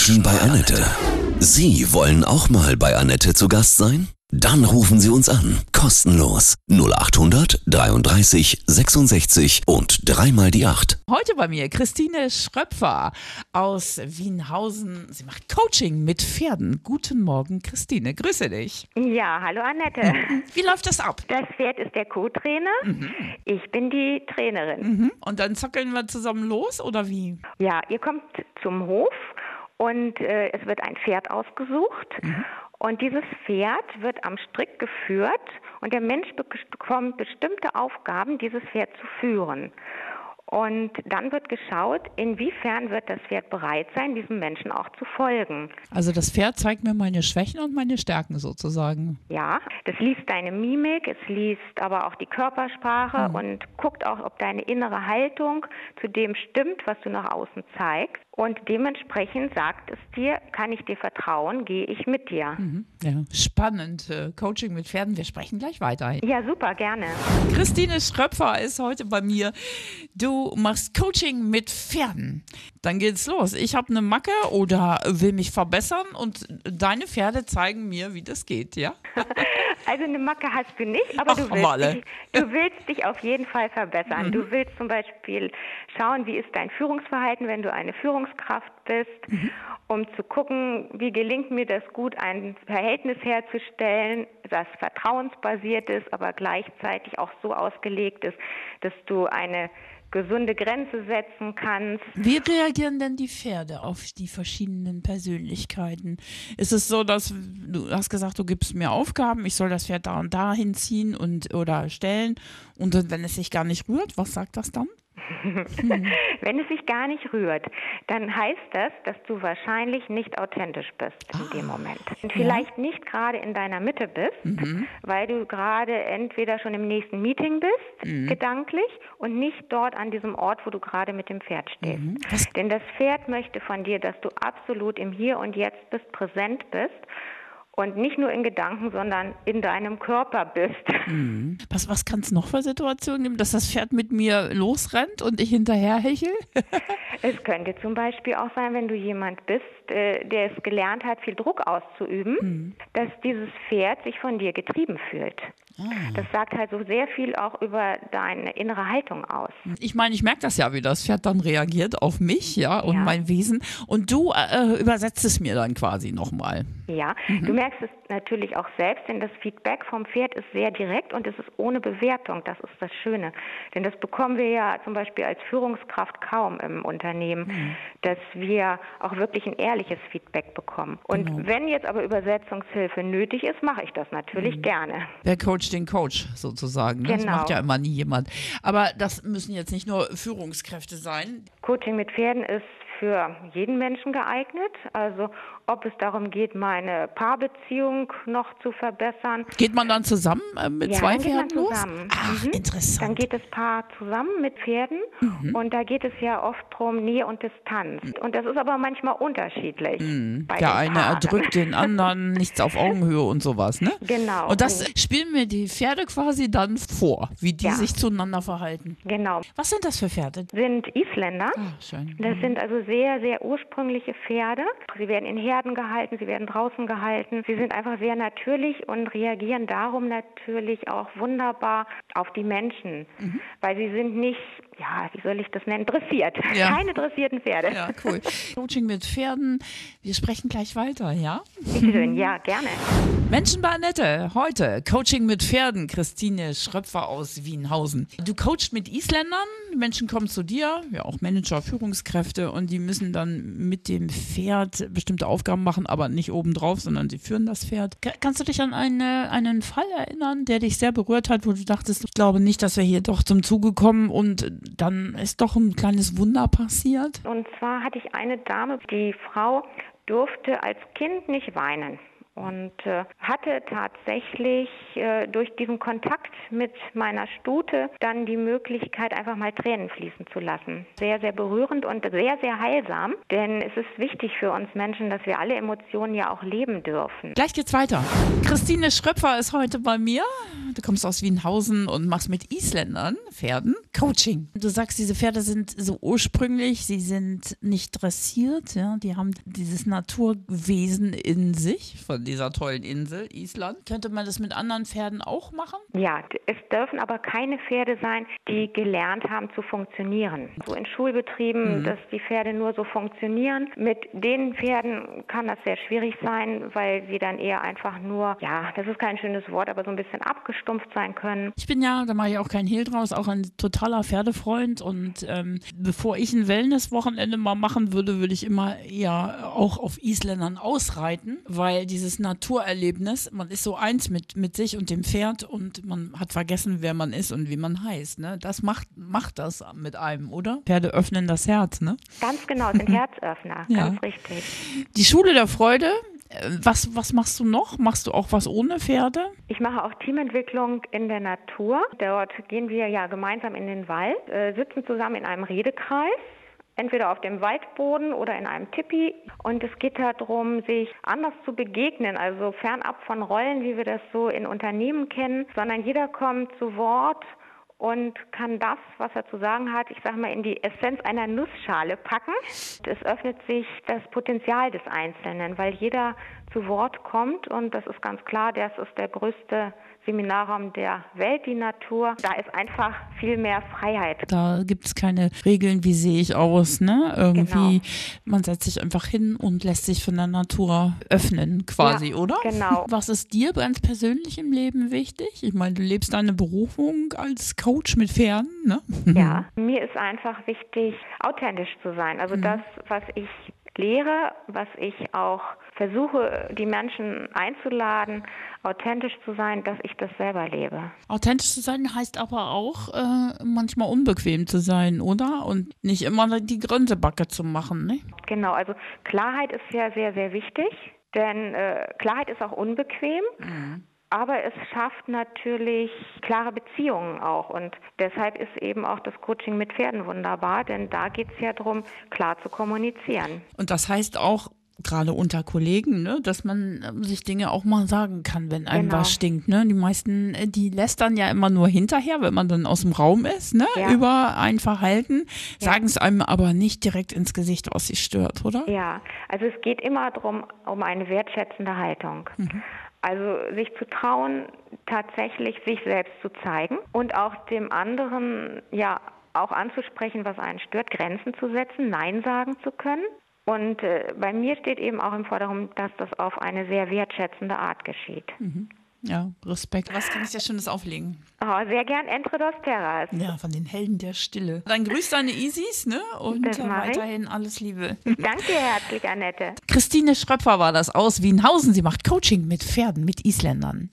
Menschen bei Annette. Sie wollen auch mal bei Annette zu Gast sein? Dann rufen Sie uns an. Kostenlos. 0800 33 66 und dreimal die 8. Heute bei mir Christine Schröpfer aus Wienhausen. Sie macht Coaching mit Pferden. Guten Morgen, Christine. Grüße dich. Ja, hallo Annette. Wie läuft das ab? Das Pferd ist der Co-Trainer. Ich bin die Trainerin. Mhm. Und dann zockeln wir zusammen los oder wie? Ja, ihr kommt zum Hof und äh, es wird ein Pferd ausgesucht. Und dieses Pferd wird am Strick geführt und der Mensch bekommt bestimmte Aufgaben, dieses Pferd zu führen. Und dann wird geschaut, inwiefern wird das Pferd bereit sein, diesem Menschen auch zu folgen. Also das Pferd zeigt mir meine Schwächen und meine Stärken sozusagen. Ja, das liest deine Mimik, es liest aber auch die Körpersprache und guckt auch, ob deine innere Haltung zu dem stimmt, was du nach außen zeigst. Und dementsprechend sagt es dir, kann ich dir vertrauen, gehe ich mit dir. Ja, spannend. Äh, Coaching mit Pferden. Wir sprechen gleich weiter. Ja, super, gerne. Christine Schröpfer ist heute bei mir. Du machst Coaching mit Pferden. Dann geht's los. Ich habe eine Macke oder will mich verbessern und deine Pferde zeigen mir, wie das geht, ja? Also eine Macke hast du nicht, aber Ach, du, willst dich, du willst dich auf jeden Fall verbessern. Du willst zum Beispiel schauen, wie ist dein Führungsverhalten, wenn du eine Führungskraft bist, um zu gucken, wie gelingt mir das gut, ein Verhältnis herzustellen, das vertrauensbasiert ist, aber gleichzeitig auch so ausgelegt ist, dass du eine gesunde Grenze setzen kannst. Wie reagieren denn die Pferde auf die verschiedenen Persönlichkeiten? Ist es so, dass du hast gesagt, du gibst mir Aufgaben, ich soll das Pferd da und da hinziehen und oder stellen und wenn es sich gar nicht rührt, was sagt das dann? Wenn es sich gar nicht rührt, dann heißt das, dass du wahrscheinlich nicht authentisch bist in dem Moment. Und vielleicht nicht gerade in deiner Mitte bist, weil du gerade entweder schon im nächsten Meeting bist, gedanklich, und nicht dort an diesem Ort, wo du gerade mit dem Pferd stehst. Denn das Pferd möchte von dir, dass du absolut im Hier und Jetzt bist, präsent bist. Und nicht nur in Gedanken, sondern in deinem Körper bist. Was, was kann es noch für Situationen geben, dass das Pferd mit mir losrennt und ich hinterher hechel? Es könnte zum Beispiel auch sein, wenn du jemand bist, äh, der es gelernt hat, viel Druck auszuüben, dass dieses Pferd sich von dir getrieben fühlt. Das sagt halt so sehr viel auch über deine innere Haltung aus. Ich meine, ich merke das ja, wie das Pferd dann reagiert auf mich, ja, und Ja. mein Wesen. Und du äh, übersetzt es mir dann quasi nochmal. Ja, du merkst es natürlich auch selbst, denn das Feedback vom Pferd ist sehr direkt und es ist ohne Bewertung. Das ist das Schöne. Denn das bekommen wir ja zum Beispiel als Führungskraft kaum im Unternehmen, dass wir auch wirklich ein ehrliches Feedback bekommen. Und Genau. wenn jetzt aber Übersetzungshilfe nötig ist, mache ich das natürlich gerne. Wer den Coach sozusagen? Ne? Das Genau. macht ja immer nie jemand. Aber das müssen jetzt nicht nur Führungskräfte sein. Coaching mit Pferden ist für jeden Menschen geeignet. Also ob es darum geht, meine Paarbeziehung noch zu verbessern. Geht man dann zusammen äh, mit Ja, zwei dann geht man Pferden los? zusammen. Ach, Mhm. interessant. Dann geht das Paar zusammen mit Pferden Mhm. und da geht es ja oft drum Nähe und Distanz. Und das ist aber manchmal unterschiedlich. Mhm. Der eine Paaren. erdrückt den anderen, nichts auf Augenhöhe und sowas, ne? Genau. Und das spielen mir die Pferde quasi dann vor, wie die Ja. sich zueinander verhalten. Genau. Was sind das für Pferde? Sind Isländer. Ah, schön. Das sind also sehr, sehr ursprüngliche Pferde. Sie werden in Herden gehalten, sie werden draußen gehalten. Sie sind einfach sehr natürlich und reagieren darum natürlich auch wunderbar auf die Menschen. Mhm. Weil sie sind nicht, ja, wie soll ich das nennen, dressiert. Ja. Keine dressierten Pferde. Ja, cool. Coaching mit Pferden. Wir sprechen gleich weiter, ja? Bitte schön, ja, gerne. Menschen bei Annette, heute Coaching mit Pferden. Christine Schröpfer aus Wienhausen. Du coachst mit Isländern, Menschen kommen zu dir, ja auch Manager, Führungskräfte und die müssen dann mit dem Pferd bestimmte Aufgaben machen, aber nicht obendrauf, sondern sie führen das Pferd. Ka- Kannst du dich an eine, einen Fall erinnern, der dich sehr berührt hat, wo du dachtest, ich glaube nicht, dass wir hier doch zum Zuge kommen und dann ist doch ein kleines Wunder passiert? Und zwar hatte ich eine Dame, die Frau durfte als Kind nicht weinen. Und äh, hatte tatsächlich äh, durch diesen Kontakt mit meiner Stute dann die Möglichkeit, einfach mal Tränen fließen zu lassen. Sehr, sehr berührend und sehr, sehr heilsam. Denn es ist wichtig für uns Menschen, dass wir alle Emotionen ja auch leben dürfen. Gleich geht's weiter. Christine Schröpfer ist heute bei mir. Du kommst aus Wienhausen und machst mit Isländern, Pferden, Coaching. Du sagst, diese Pferde sind so ursprünglich, sie sind nicht dressiert, ja, die haben dieses Naturwesen in sich von dieser tollen Insel Island. Könnte man das mit anderen Pferden auch machen? Ja, es dürfen aber keine Pferde sein, die gelernt haben zu funktionieren. So in Schulbetrieben, mhm. dass die Pferde nur so funktionieren. Mit den Pferden kann das sehr schwierig sein, weil sie dann eher einfach nur, ja, das ist kein schönes Wort, aber so ein bisschen abgestumpft sein können. Ich bin ja, da mache ich auch keinen Hehl draus, auch ein totaler Pferdefreund und ähm, bevor ich ein Wellness-Wochenende mal machen würde, würde ich immer eher auch auf Isländern ausreiten, weil dieses Naturerlebnis, man ist so eins mit, mit sich und dem Pferd und man hat vergessen, wer man ist und wie man heißt. Ne? Das macht, macht das mit einem, oder? Pferde öffnen das Herz, ne? Ganz genau, sind Herzöffner, ja. ganz richtig. Die Schule der Freude, was, was machst du noch? Machst du auch was ohne Pferde? Ich mache auch Teamentwicklung in der Natur. Dort gehen wir ja gemeinsam in den Wald, äh, sitzen zusammen in einem Redekreis entweder auf dem Waldboden oder in einem Tipi. Und es geht darum, sich anders zu begegnen, also fernab von Rollen, wie wir das so in Unternehmen kennen, sondern jeder kommt zu Wort und kann das, was er zu sagen hat, ich sage mal, in die Essenz einer Nussschale packen. Es öffnet sich das Potenzial des Einzelnen, weil jeder zu Wort kommt und das ist ganz klar, das ist der größte Seminarraum der Welt, die Natur. Da ist einfach viel mehr Freiheit. Da gibt es keine Regeln, wie sehe ich aus, ne? Irgendwie, genau. man setzt sich einfach hin und lässt sich von der Natur öffnen, quasi, ja, oder? Genau. Was ist dir ganz persönlich im Leben wichtig? Ich meine, du lebst deine Berufung als Coach mit Pferden, ne? Ja, mir ist einfach wichtig, authentisch zu sein. Also mhm. das, was ich lehre, was ich auch versuche, die Menschen einzuladen, authentisch zu sein, dass ich das selber lebe. Authentisch zu sein heißt aber auch, äh, manchmal unbequem zu sein, oder? Und nicht immer die Gründebacke zu machen, ne? Genau, also Klarheit ist ja sehr, sehr wichtig, denn äh, Klarheit ist auch unbequem. Mhm. Aber es schafft natürlich klare Beziehungen auch. Und deshalb ist eben auch das Coaching mit Pferden wunderbar, denn da geht es ja darum, klar zu kommunizieren. Und das heißt auch, gerade unter Kollegen, ne, dass man ähm, sich Dinge auch mal sagen kann, wenn einem genau. was stinkt. Ne? Die meisten, äh, die lästern ja immer nur hinterher, wenn man dann aus dem Raum ist, ne, ja. über ein Verhalten, ja. sagen es einem aber nicht direkt ins Gesicht, was sie stört, oder? Ja, also es geht immer darum, um eine wertschätzende Haltung. Mhm. Also sich zu trauen, tatsächlich sich selbst zu zeigen und auch dem anderen ja auch anzusprechen, was einen stört, Grenzen zu setzen, Nein sagen zu können. Und äh, bei mir steht eben auch im Vordergrund, dass das auf eine sehr wertschätzende Art geschieht. Mhm. Ja, Respekt. Was kann ich dir Schönes auflegen? Oh, sehr gern Entre dos Terras. Ja, von den Helden der Stille. Dann grüß deine Isis, ne? Und weiterhin ich. alles Liebe. Danke herzlich, Annette. Christine Schröpfer war das aus Wienhausen. Sie macht Coaching mit Pferden, mit Isländern.